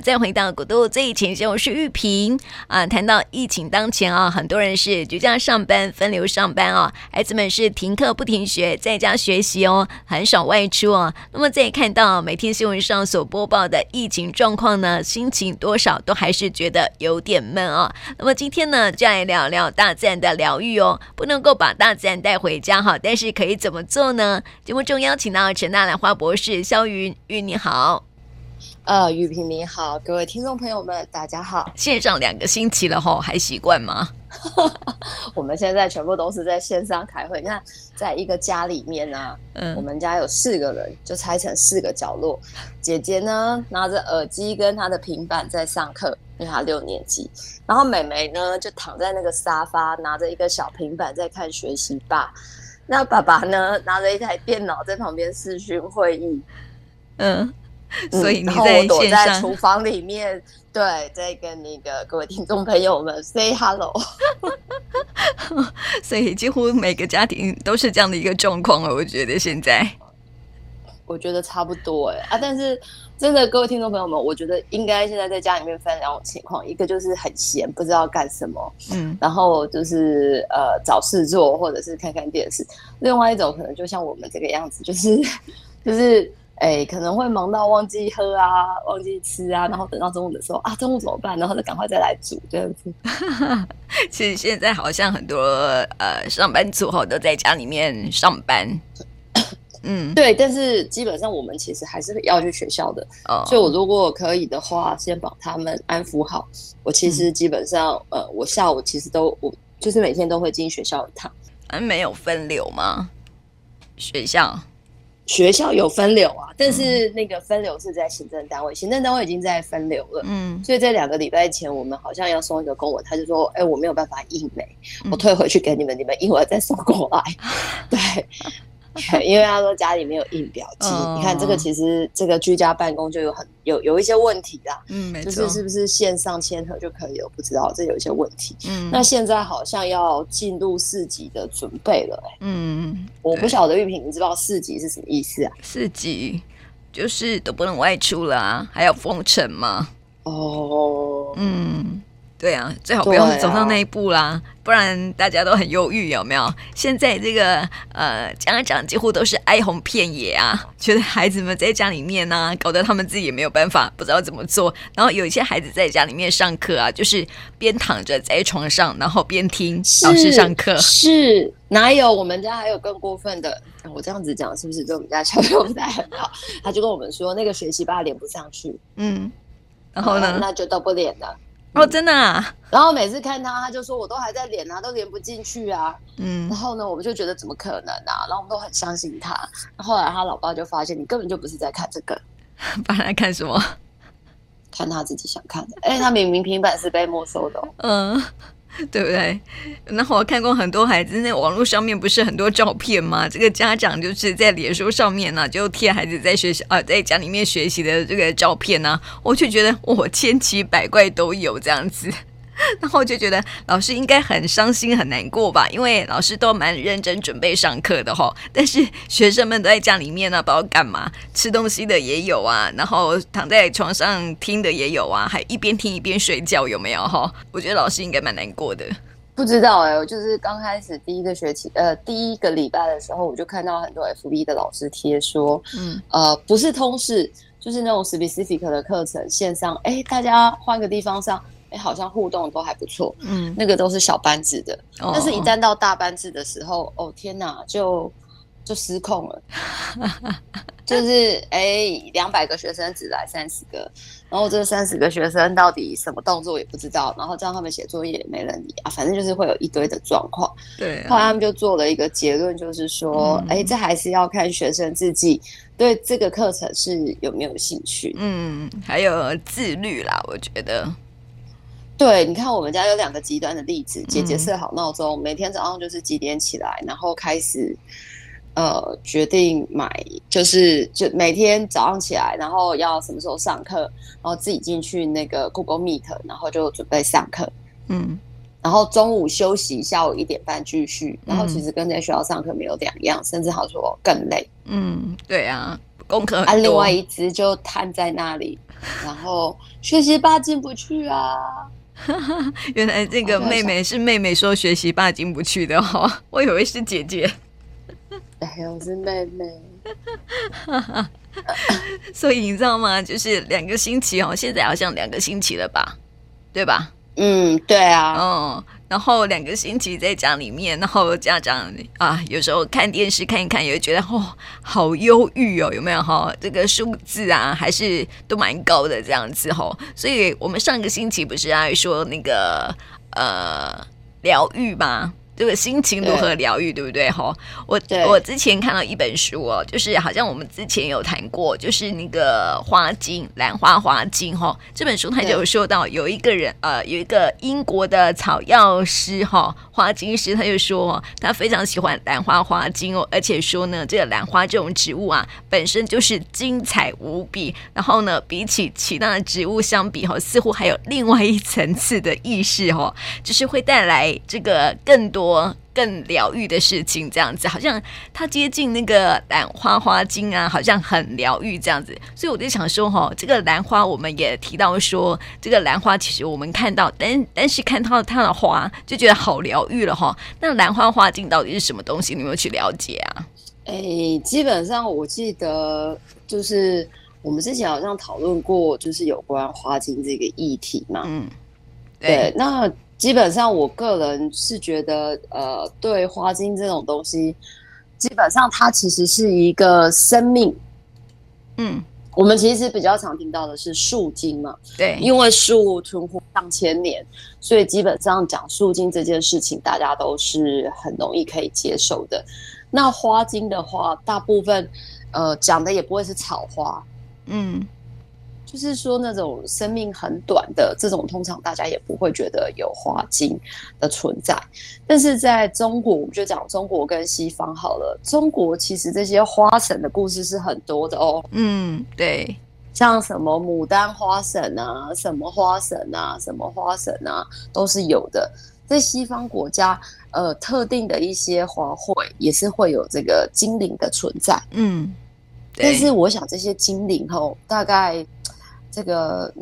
再回到古都最前线，我是玉萍啊。谈到疫情当前啊，很多人是居家上班、分流上班啊，孩子们是停课不停学，在家学习哦，很少外出哦。那么再看到每天新闻上所播报的疫情状况呢，心情多少都还是觉得有点闷啊。那么今天呢，就来聊聊大自然的疗愈哦，不能够把大自然带回家哈，但是可以怎么做呢？节目中邀请到陈大兰花博士萧云云，你好。呃，玉萍你好，各位听众朋友们，大家好。线上两个星期了吼，还习惯吗？我们现在全部都是在线上开会。你看，在一个家里面呢、啊，嗯，我们家有四个人，就拆成四个角落。姐姐呢，拿着耳机跟她的平板在上课，因为她六年级。然后妹妹呢，就躺在那个沙发，拿着一个小平板在看学习吧。那爸爸呢，拿着一台电脑在旁边视讯会议。嗯。所以你在、嗯、躲在厨房里面，对，在跟那个各位听众朋友们 say hello。所以几乎每个家庭都是这样的一个状况了。我觉得现在，我觉得差不多哎啊，但是真的各位听众朋友们，我觉得应该现在在家里面分两种情况，一个就是很闲，不知道干什么，嗯，然后就是呃找事做，或者是看看电视；另外一种可能就像我们这个样子，就是就是。哎，可能会忙到忘记喝啊，忘记吃啊，然后等到中午的时候啊，中午怎么办？然后就赶快再来煮这样子。其实现在好像很多呃上班族后都在家里面上班。嗯，对，但是基本上我们其实还是要去学校的。哦，所以我如果可以的话，先把他们安抚好。我其实基本上，嗯、呃，我下午其实都我就是每天都会进学校一趟。嗯，没有分流吗？学校？学校有分流啊，但是那个分流是在行政单位，嗯、行政单位已经在分流了。嗯，所以这两个礼拜前，我们好像要送一个公文，他就说：“哎、欸，我没有办法印没，我退回去给你们，嗯、你们印完再送过来。”对。因为他说家里没有印表机，哦、你看这个其实这个居家办公就有很有有一些问题啦。嗯，没错，就是是不是线上签合就可以了？不知道这有一些问题。嗯，那现在好像要进入四级的准备了、欸。嗯，我不晓得玉萍，你知道四级是什么意思啊？四级就是都不能外出了啊，还要封城吗？哦，嗯。对啊，最好不要走到那一步啦，啊、不然大家都很忧郁，有没有？现在这个呃，家长几乎都是哀鸿遍野啊，觉得孩子们在家里面呢、啊，搞得他们自己也没有办法，不知道怎么做。然后有一些孩子在家里面上课啊，就是边躺着在床上，然后边听老师上课。是哪有？我们家还有更过分的。我这样子讲是不是对我们家小朋友不太很好？他就跟我们说，那个学习吧连不上去。嗯，然后呢？那就都不连了。哦，真的啊！然后每次看他，他就说我都还在连啊，都连不进去啊。嗯，然后呢，我们就觉得怎么可能啊？然后我们都很相信他。后来他老爸就发现，你根本就不是在看这个，把他看什么？看他自己想看的。哎，他明明平板是被没收的哦。嗯。对不对？那我看过很多孩子，那网络上面不是很多照片吗？这个家长就是在脸书上面呢、就贴孩子在学校啊，在家里面学习的这个照片呢、我就觉得我千奇百怪都有这样子。然后我就觉得老师应该很伤心很难过吧，因为老师都蛮认真准备上课的哈，但是学生们都在家里面呢，不知道干嘛，吃东西的也有啊，然后躺在床上听的也有啊，还一边听一边睡觉，有没有哈？我觉得老师应该蛮难过的。不知道哎、欸，我就是刚开始第一个学期，呃，第一个礼拜的时候，我就看到很多 FB 的老师贴说，嗯，呃，不是通识，就是那种 specific 的课程线上，哎，大家换个地方上。哎，好像互动都还不错，嗯，那个都是小班制的，哦、但是一旦到大班制的时候，哦天哪，就就失控了，就是哎，两百个学生只来三十个，然后这三十个学生到底什么动作也不知道，然后叫他们写作业也没人理啊，反正就是会有一堆的状况。对、啊，后来他们就做了一个结论，就是说，哎、嗯，这还是要看学生自己对这个课程是有没有兴趣，嗯，还有自律啦，我觉得。对，你看我们家有两个极端的例子。姐姐设好闹钟，嗯、每天早上就是几点起来，然后开始呃决定买，就是就每天早上起来，然后要什么时候上课，然后自己进去那个 Google Meet，然后就准备上课。嗯，然后中午休息，下午一点半继续。然后其实跟在学校上课没有两样，嗯、甚至好说更累。嗯，对啊。功课啊，另外一只就瘫在那里，然后学习吧进不去啊。原来这个妹妹是妹妹说学习爸进不去的哈、哦，我以为是姐姐。哎呀，我是妹妹。所以你知道吗？就是两个星期哦，现在好像两个星期了吧，对吧？嗯，对啊。嗯，然后两个星期在家里面，然后家长啊，有时候看电视看一看，也会觉得哦，好忧郁哦，有没有哈？这个数字啊，还是都蛮高的这样子哈。所以我们上个星期不是爱说那个呃疗愈吗？这个心情如何疗愈，对，不对？哈，我我之前看到一本书哦，就是好像我们之前有谈过，就是那个花精兰花花精哈。这本书它就有说到，有一个人呃，有一个英国的草药师哈，花精师，他就说他非常喜欢兰花花精哦，而且说呢，这个兰花这种植物啊，本身就是精彩无比，然后呢，比起其他的植物相比哈，似乎还有另外一层次的意识哈，就是会带来这个更多。更疗愈的事情，这样子好像它接近那个兰花花精啊，好像很疗愈这样子。所以我就想说，哈，这个兰花我们也提到说，这个兰花其实我们看到，但但是看到它的花就觉得好疗愈了哈。那兰花花精到底是什么东西？你有没有去了解啊？哎、欸，基本上我记得就是我们之前好像讨论过，就是有关花精这个议题嘛。嗯，对，对那。基本上，我个人是觉得，呃，对花精这种东西，基本上它其实是一个生命。嗯，我们其实比较常听到的是树精嘛，对，因为树存活上千年，所以基本上讲树精这件事情，大家都是很容易可以接受的。那花精的话，大部分呃讲的也不会是草花，嗯。就是说，那种生命很短的这种，通常大家也不会觉得有花精的存在。但是在中国，我们就讲中国跟西方好了。中国其实这些花神的故事是很多的哦。嗯，对，像什么牡丹花神啊，什么花神啊，什么花神啊，都是有的。在西方国家，呃，特定的一些花卉也是会有这个精灵的存在。嗯，但是我想这些精灵吼，大概。这个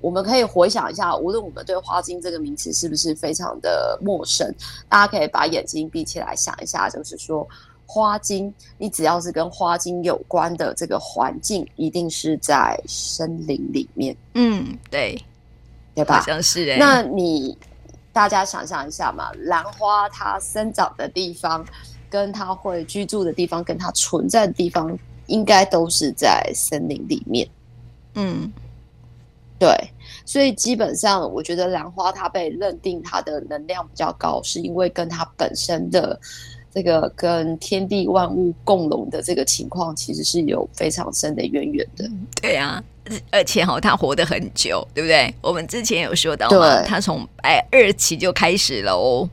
我们可以回想一下，无论我们对花精这个名词是不是非常的陌生，大家可以把眼睛闭起来想一下，就是说花精，你只要是跟花精有关的这个环境，一定是在森林里面。嗯，对，对吧？好像是欸。那你大家想象一下嘛，兰花它生长的地方，跟它会居住的地方，跟它存在的地方，应该都是在森林里面。嗯。对，所以基本上，我觉得兰花它被认定它的能量比较高，是因为跟它本身的这个跟天地万物共荣的这个情况，其实是有非常深的渊源的。对啊，而且哈，它活得很久，对不对？我们之前有说到嘛，它从哎二期就开始了哦。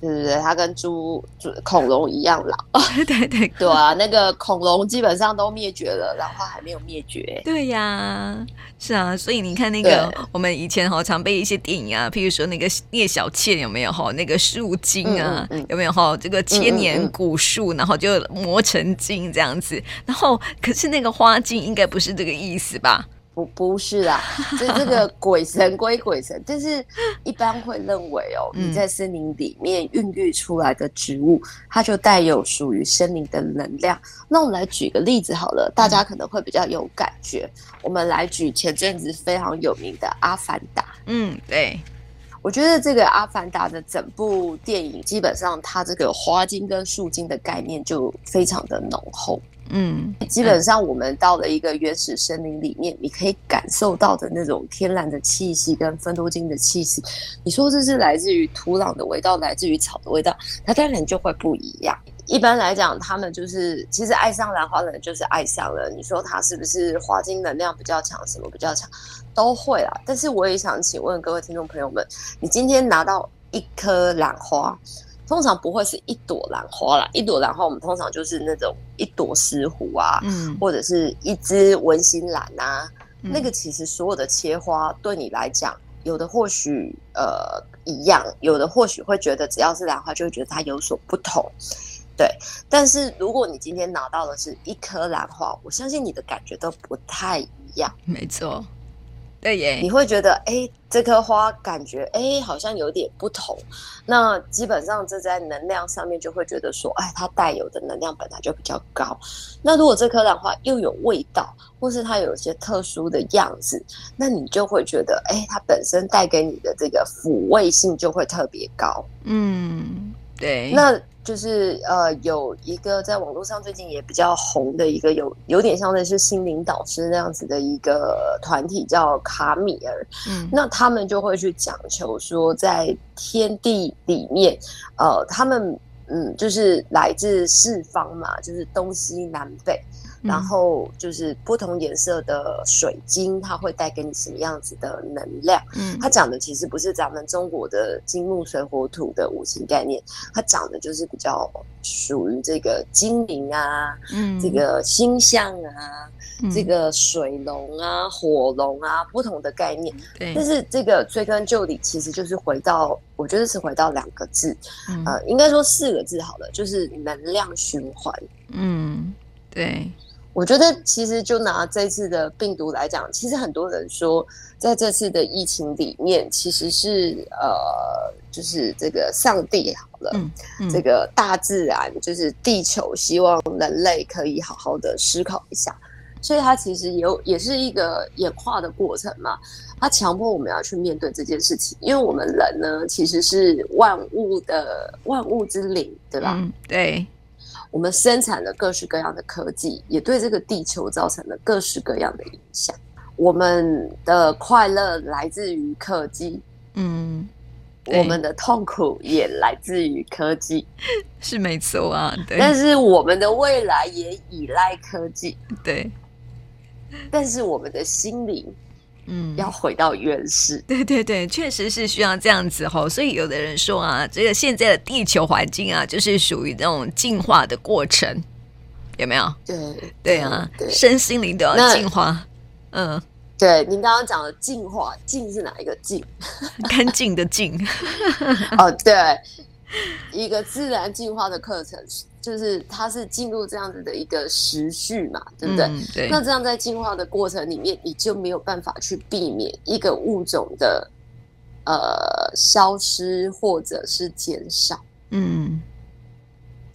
对对对，它跟猪、猪恐龙一样老。哦，对对对啊，那个恐龙基本上都灭绝了，兰花还没有灭绝。对呀、啊，是啊，所以你看那个我们以前好常被一些电影啊，譬如说那个聂小倩有没有哈，那个树精啊，嗯嗯嗯有没有哈，这个千年古树，然后就磨成精这样子，然后可是那个花精应该不是这个意思吧？不不是啊，就这个 鬼神归鬼神，但是一般会认为哦，你在森林里面孕育出来的植物，它就带有属于森林的能量。那我们来举个例子好了，大家可能会比较有感觉。我们来举前阵子非常有名的《阿凡达》。嗯，对，我觉得这个《阿凡达》的整部电影，基本上它这个花精跟树精的概念就非常的浓厚。嗯，基本上我们到了一个原始森林里面，你可以感受到的那种天然的气息跟芬多精的气息，你说这是来自于土壤的味道，来自于草的味道，它当然就会不一样。一般来讲，他们就是其实爱上兰花的人就是爱上了。你说他是不是花精能量比较强，什么比较强，都会啦。但是我也想请问各位听众朋友们，你今天拿到一颗兰花。通常不会是一朵兰花啦，一朵兰花我们通常就是那种一朵石斛啊，嗯，或者是一支文心兰啊，嗯，那个其实所有的切花对你来讲，有的或许呃一样，有的或许会觉得只要是兰花就会觉得它有所不同。对，但是如果你今天拿到的是一颗兰花，我相信你的感觉都不太一样。没错，对耶，你会觉得哎，这棵花感觉哎好像有点不同。那基本上这在能量上面就会觉得说，哎，它带有的能量本来就比较高。那如果这棵兰花又有味道，或是它有一些特殊的样子，那你就会觉得，哎，它本身带给你的这个抚慰性就会特别高。嗯，对，那。就是呃，有一个在网络上最近也比较红的一个有有点像的是心灵导师那样子的一个团体，叫卡米尔。嗯，那他们就会去讲求说，在天地里面，呃，他们嗯，就是来自四方嘛，就是东西南北。然后就是不同颜色的水晶，它会带给你什么样子的能量？嗯，它讲的其实不是咱们中国的金木水火土的五行概念，它讲的就是比较属于这个精灵啊，嗯，这个星象啊，嗯、这个水龙啊、火龙啊，不同的概念。对，但是这个追根究底，其实就是回到，我觉得是回到两个字，嗯、呃，应该说四个字好了，就是能量循环。嗯，对。我觉得其实就拿这次的病毒来讲，其实很多人说，在这次的疫情里面，其实是呃，就是这个上帝好了，嗯嗯、这个大自然就是地球，希望人类可以好好的思考一下，所以它其实有也是一个演化的过程嘛，它强迫我们要去面对这件事情，因为我们人呢，其实是万物的万物之灵，对吧？嗯、对。我们生产了各式各样的科技，也对这个地球造成了各式各样的影响。我们的快乐来自于科技，嗯，我们的痛苦也来自于科技，是没错啊。对，但是我们的未来也依赖科技，对。但是我们的心灵。嗯，要回到原始，对对对，确实是需要这样子吼。所以有的人说啊，这个现在的地球环境啊，就是属于那种进化的过程，有没有？对对啊，对身心灵都要进化。嗯，对，您刚刚讲的进化，进是哪一个进？干净的净。哦，对，一个自然进化的课程。就是它是进入这样子的一个时序嘛，对不对？嗯、对。那这样在进化的过程里面，你就没有办法去避免一个物种的呃消失或者是减少，嗯，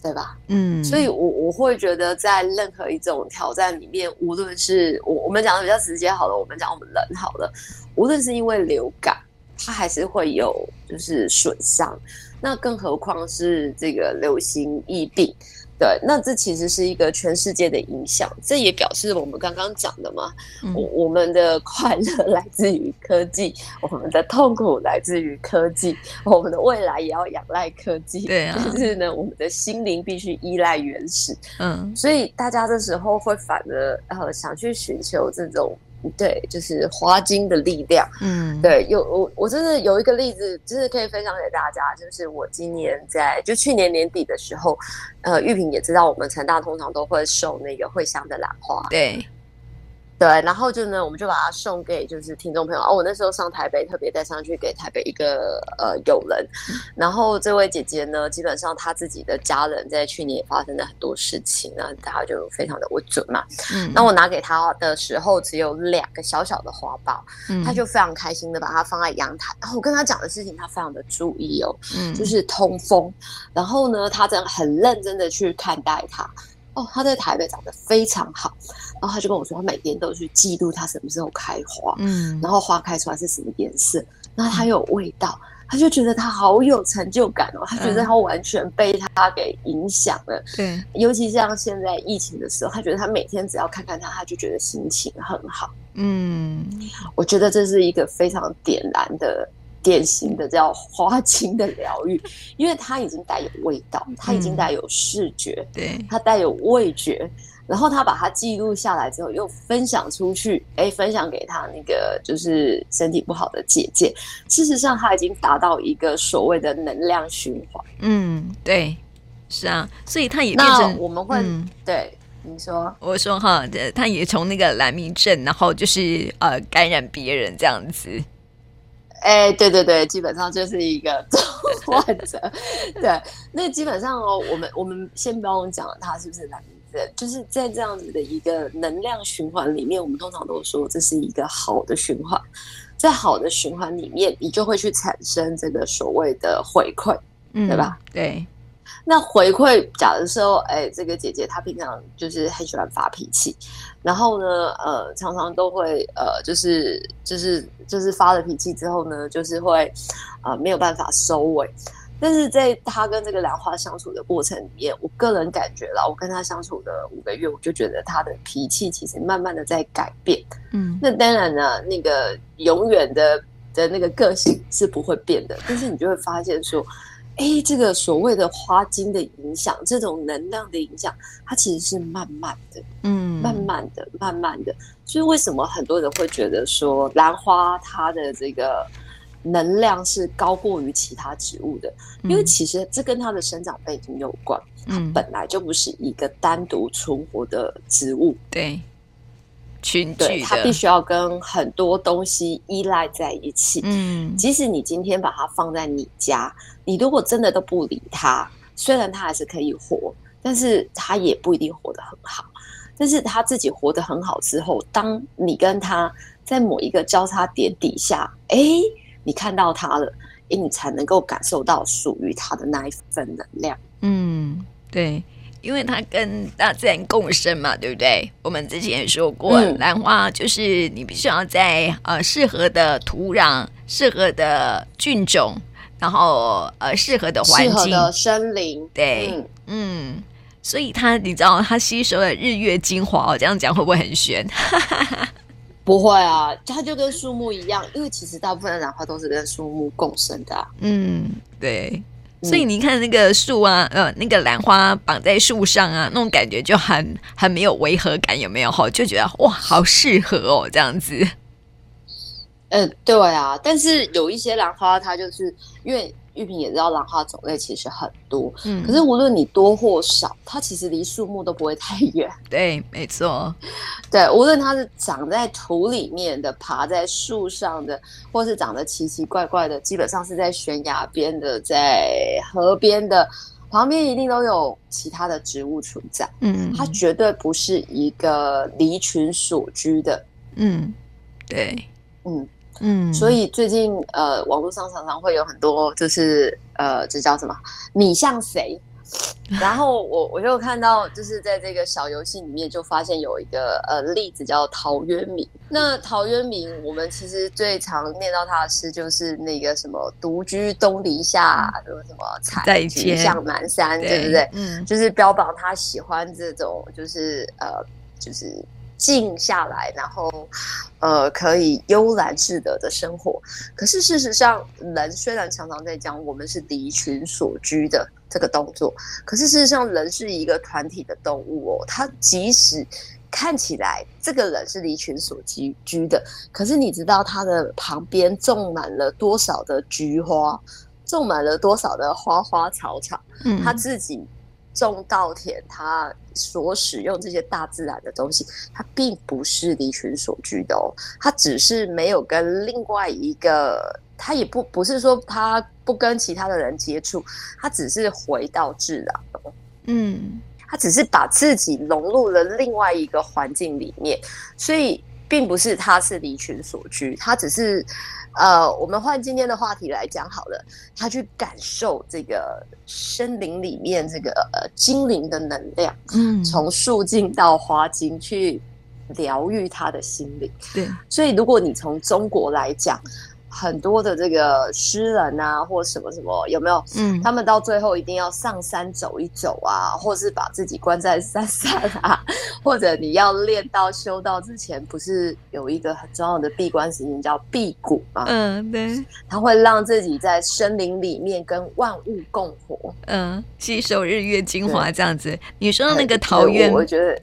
对吧？嗯。所以我我会觉得，在任何一种挑战里面，无论是我我们讲的比较直接好了，我们讲我们人好了，无论是因为流感，它还是会有就是损伤。那更何况是这个流行疫病，对，那这其实是一个全世界的影响。这也表示我们刚刚讲的嘛，嗯、我我们的快乐 来自于科技，我们的痛苦来自于科技，我们的未来也要仰赖科技。对啊，就是呢，我们的心灵必须依赖原始。嗯，所以大家这时候会反而呃想去寻求这种。对，就是花精的力量。嗯，对，有我我真的有一个例子，就是可以分享给大家，就是我今年在就去年年底的时候，呃，玉萍也知道，我们成大通常都会送那个蕙香的兰花。对。对，然后就呢，我们就把它送给就是听众朋友。哦，我那时候上台北，特别带上去给台北一个呃友人。然后这位姐姐呢，基本上她自己的家人在去年也发生了很多事情，那大家就非常的不准嘛。嗯。那我拿给她的时候，只有两个小小的花苞，她就非常开心的把它放在阳台。然后我跟她讲的事情，她非常的注意哦，嗯，就是通风。然后呢，她真的很认真的去看待它。哦，她在台北长得非常好，然后他就跟我说，他每天都去记录它什么时候开花，嗯，然后花开出来是什么颜色，然后它有味道，他就觉得他好有成就感哦，他觉得他完全被它给影响了，对、嗯，尤其像现在疫情的时候，他觉得他每天只要看看它，他就觉得心情很好，嗯，我觉得这是一个非常点燃的。典型的叫花青的疗愈，因为它已经带有味道，它已经带有视觉，嗯、对，它带有味觉，然后他把它记录下来之后，又分享出去，哎，分享给他那个就是身体不好的姐姐。事实上，他已经达到一个所谓的能量循环。嗯，对，是啊，所以他也变成我们会、嗯、对你说，我说哈，他也从那个蓝明症，然后就是呃感染别人这样子。哎，对对对，基本上就是一个 患者。对，那基本上哦，我们我们先不用讲他是不是蓝人，就是在这样子的一个能量循环里面，我们通常都说这是一个好的循环。在好的循环里面，你就会去产生这个所谓的回馈，嗯，对吧？对。那回馈，假如说，哎，这个姐姐她平常就是很喜欢发脾气，然后呢，呃，常常都会，呃，就是就是就是发了脾气之后呢，就是会，呃，没有办法收尾。但是在他跟这个兰花相处的过程里面，我个人感觉啦，我跟他相处的五个月，我就觉得他的脾气其实慢慢的在改变。嗯，那当然呢，那个永远的的那个个性是不会变的，但是你就会发现说。哎，这个所谓的花精的影响，这种能量的影响，它其实是慢慢的，嗯，慢慢的，慢慢的。所以为什么很多人会觉得说兰花它的这个能量是高过于其他植物的？嗯，因为其实这跟它的生长背景有关，它本来就不是一个单独存活的植物，对。群对，它必须要跟很多东西依赖在一起。嗯，即使你今天把它放在你家，你如果真的都不理它，虽然它还是可以活，但是它也不一定活得很好。但是它自己活得很好之后，当你跟它在某一个交叉点底下，哎，你看到它了，哎，你才能够感受到属于它的那一份能量。嗯，对。因为它跟大自然共生嘛，对不对？我们之前也说过，嗯、兰花就是你必须要在呃适合的土壤、适合的菌种，然后呃适合的环境、适合的森林，对，嗯，嗯，所以它你知道它吸收了日月精华哦，这样讲会不会很玄？不会啊，它就跟树木一样，因为其实大部分的兰花都是跟树木共生的、啊。嗯，对。所以你看那个树啊，呃，那个兰花绑在树上啊，那种感觉就很很没有违和感，有没有？哈，就觉得哇，好适合哦，这样子。嗯，对啊。但是有一些兰花，它就是因为。玉萍也知道兰花种类其实很多，嗯，可是无论你多或少，它其实离树木都不会太远。对，没错。对，无论它是长在土里面的、爬在树上的，或是长得奇奇怪怪的，基本上是在悬崖边的、在河边的，旁边一定都有其他的植物存在。嗯，它绝对不是一个离群所居的。嗯，对，嗯。嗯，所以最近呃，网络上常常会有很多，就是呃，这叫什么？你像谁？然后我我就看到，就是在这个小游戏里面，就发现有一个呃例子叫陶渊明。那陶渊明，我们其实最常念到他的诗，就是那个什么“独居东篱下，什么什么采菊向南山”，对不对？嗯，就是标榜他喜欢这种，就是呃，就是。静下来，然后，呃，可以悠然自得的生活。可是事实上，人虽然常常在讲我们是离群所居的这个动作，可是事实上，人是一个团体的动物哦。他即使看起来这个人是离群所居居的，可是你知道他的旁边种满了多少的菊花，种满了多少的花花草草，嗯，他自己。种稻田，他所使用这些大自然的东西，他并不是离群所居的哦，他只是没有跟另外一个，他也不不是说他不跟其他的人接触，他只是回到自然哦，嗯，他只是把自己融入了另外一个环境里面，所以并不是他是离群所居，他只是。呃，我们换今天的话题来讲好了，他去感受这个森林里面这个呃精灵的能量，嗯，从树精到花精去疗愈他的心灵。对，所以如果你从中国来讲。很多的这个诗人啊，或什么什么，有没有？嗯，他们到最后一定要上山走一走啊，或是把自己关在山上啊，或者你要练到修道之前，不是有一个很重要的闭关时间叫辟谷吗？嗯，对，他会让自己在森林里面跟万物共活，嗯，吸收日月精华这样子。你说的那个桃园，我觉得。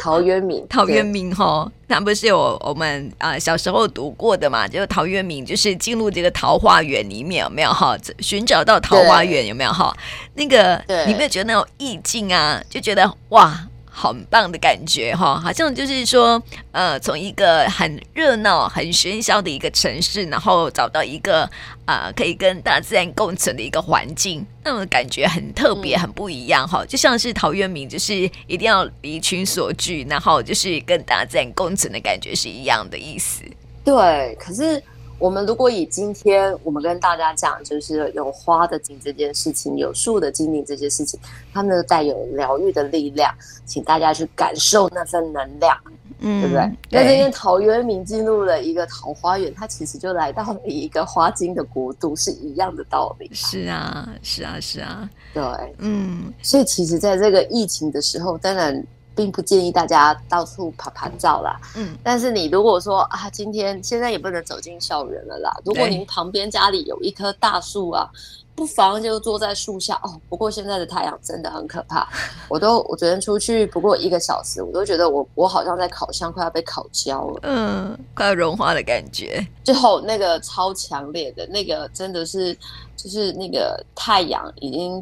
陶渊明，陶渊明哈，那不是有我们啊、呃、小时候读过的嘛？就是陶渊明，就是进入这个桃花源里面，有没有哈？寻找到桃花源有没有哈？那个你有没有觉得那种意境啊？就觉得哇，很棒的感觉哈，好像就是说，呃，从一个很热闹、很喧嚣的一个城市，然后找到一个啊、呃，可以跟大自然共存的一个环境，那种感觉很特别、很不一样哈。就像是陶渊明，就是一定要离群所居，然后就是跟大自然共存的感觉是一样的意思。对，可是。我们如果以今天我们跟大家讲，就是有花的景这件事情，有树的精灵这些事情，它们带有疗愈的力量，请大家去感受那份能量，嗯，对不对？那今天陶渊明进入了一个桃花源，他其实就来到了一个花精的国度，是一样的道理。是啊，是啊，是啊，对，嗯，所以其实在这个疫情的时候，当然。并不建议大家到处拍拍照啦。嗯，但是你如果说啊，今天现在也不能走进校园了啦。如果您旁边家里有一棵大树啊，不妨就坐在树下哦。不过现在的太阳真的很可怕，我都我昨天出去不过一个小时，我都觉得我我好像在烤箱快要被烤焦了，嗯，快要融化的感觉。最后那个超强烈的那个真的是。就是那个太阳已经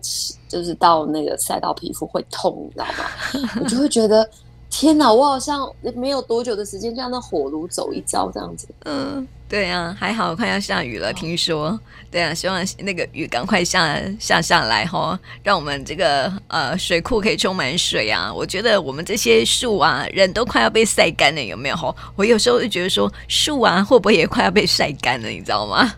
就是到那个晒到皮肤会痛，你知道吗？我就会觉得天哪，我好像没有多久的时间，就像那火炉走一遭这样子。嗯，对啊，还好快要下雨了，听说。对啊，希望那个雨赶快下下下来哈，让我们这个呃水库可以充满水啊。我觉得我们这些树啊，人都快要被晒干了，有没有？哈，我有时候就觉得说树啊，会不会也快要被晒干了？你知道吗？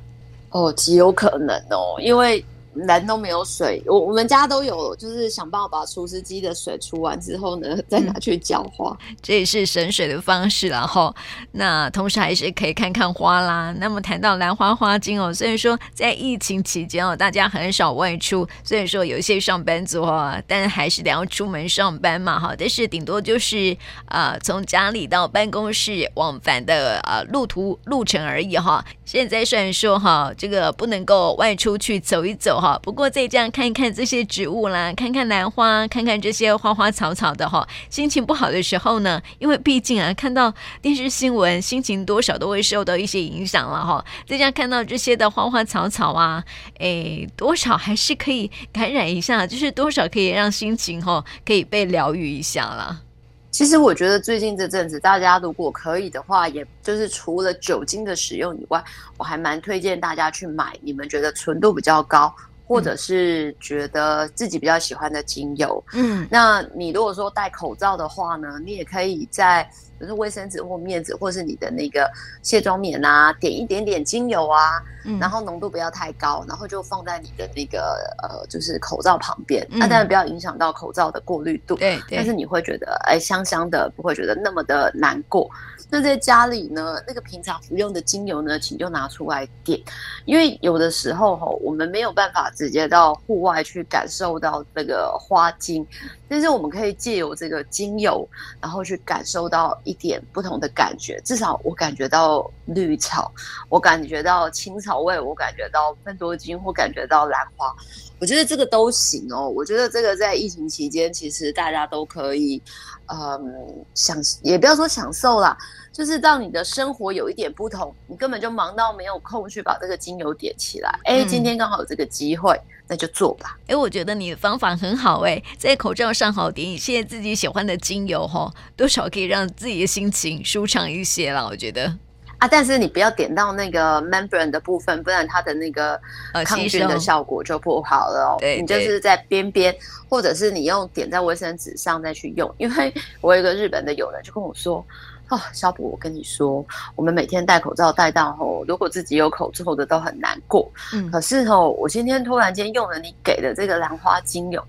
哦，极有可能哦，因为人都没有水，我我们家都有，就是想办法把除湿机的水除完之后呢，再拿去浇花，嗯，这也是省水的方式。然后，那同时还是可以看看花啦。那么谈到兰花花精哦，虽然说在疫情期间哦，大家很少外出，虽然说有一些上班族啊，但还是得要出门上班嘛，哈，但是顶多就是啊，呃，从家里到办公室往返的呃路途路程而已哈。现在虽然说哈，这个不能够外出去走一走哈，不过在这样看一看这些植物啦，看看兰花，看看这些花花草草的哈，心情不好的时候呢，因为毕竟啊，看到电视新闻，心情多少都会受到一些影响了哈。在家看到这些的花花草草啊，诶，多少还是可以感染一下，就是多少可以让心情哈，可以被疗愈一下啦。其实我觉得最近这阵子，大家如果可以的话，也就是除了酒精的使用以外，我还蛮推荐大家去买你们觉得纯度比较高，或者是觉得自己比较喜欢的精油。嗯，那你如果说戴口罩的话呢，你也可以在。比如说卫生纸或面纸，或是你的那个卸妆棉啊，点一点点精油啊，嗯、然后浓度不要太高，然后就放在你的那个呃，就是口罩旁边。那、嗯啊、当然不要影响到口罩的过滤度。对，对。但是你会觉得哎，香香的，不会觉得那么的难过。那在家里呢，那个平常服用的精油呢，请就拿出来点，因为有的时候哈，我们没有办法直接到户外去感受到这个花精，但是我们可以借由这个精油，然后去感受到。一点不同的感觉，至少我感觉到绿草，我感觉到青草味，我感觉到更多精，或感觉到兰花，我觉得这个都行哦。我觉得这个在疫情期间，其实大家都可以，嗯，享也不要说享受啦，就是让你的生活有一点不同。你根本就忙到没有空去把这个精油点起来，哎，今天刚好有这个机会。那就做吧。哎，我觉得你的方法很好哎，在口罩上好点一些自己喜欢的精油哈，多少可以让自己的心情舒畅一些啦。我觉得啊，但是你不要点到那个 membrane 的部分，不然它的那个抗菌的效果就不好了哦。对，你就是在边边，或者是你用点在卫生纸上再去用。因为我有一个日本的友人就跟我说。哦，小普，我跟你说，我们每天戴口罩戴到吼，如果自己有口臭的都很难过。嗯，可是吼，我今天突然间用了你给的这个兰花精油，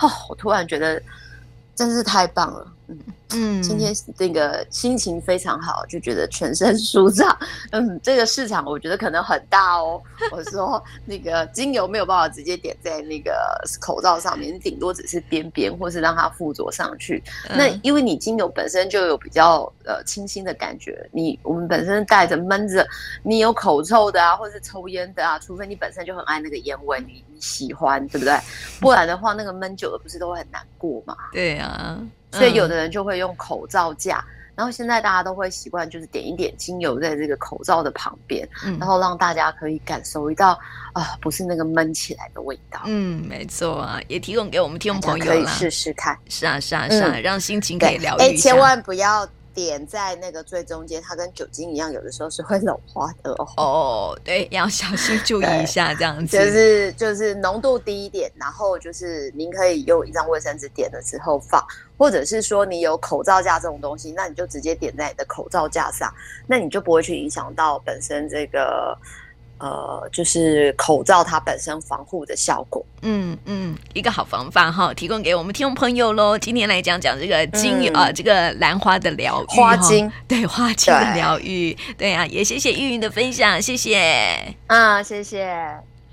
哦，我突然觉得真是太棒了。嗯。嗯，今天这个心情非常好，就觉得全身舒畅。嗯，这个市场我觉得可能很大哦。我说那个精油没有办法直接点在那个口罩上面，顶多只是边边，或是让它附着上去。嗯、那因为你精油本身就有比较呃清新的感觉，你我们本身带着闷着，你有口臭的啊，或是抽烟的啊，除非你本身就很爱那个烟味，你你喜欢，对不对？不然的话，那个闷久了不是都会很难过嘛？对啊。所以有的人就会用口罩架，然后现在大家都会习惯就是点一点精油在这个口罩的旁边，嗯、然后让大家可以感受一到啊、呃，不是那个闷起来的味道。嗯，没错啊，也提供给我们听众朋友可以试试看。是啊，是啊，是啊，嗯、让心情可以疗愈一下。千万不要。点在那个最中间，它跟酒精一样，有的时候是会融化的哦。哦，对，要小心注意一下，这样子。就是就是浓度低一点，然后就是您可以用一张卫生纸点了之后放，或者是说你有口罩架这种东西，那你就直接点在你的口罩架上，那你就不会去影响到本身这个。呃，就是口罩它本身防护的效果，嗯嗯，一个好方法哈，提供给我们听众朋友喽。今天来讲讲这个精油啊、嗯呃，这个兰花的疗愈，花精，对花精的疗愈，对，对啊，也谢谢玉云的分享，谢谢，啊，谢谢。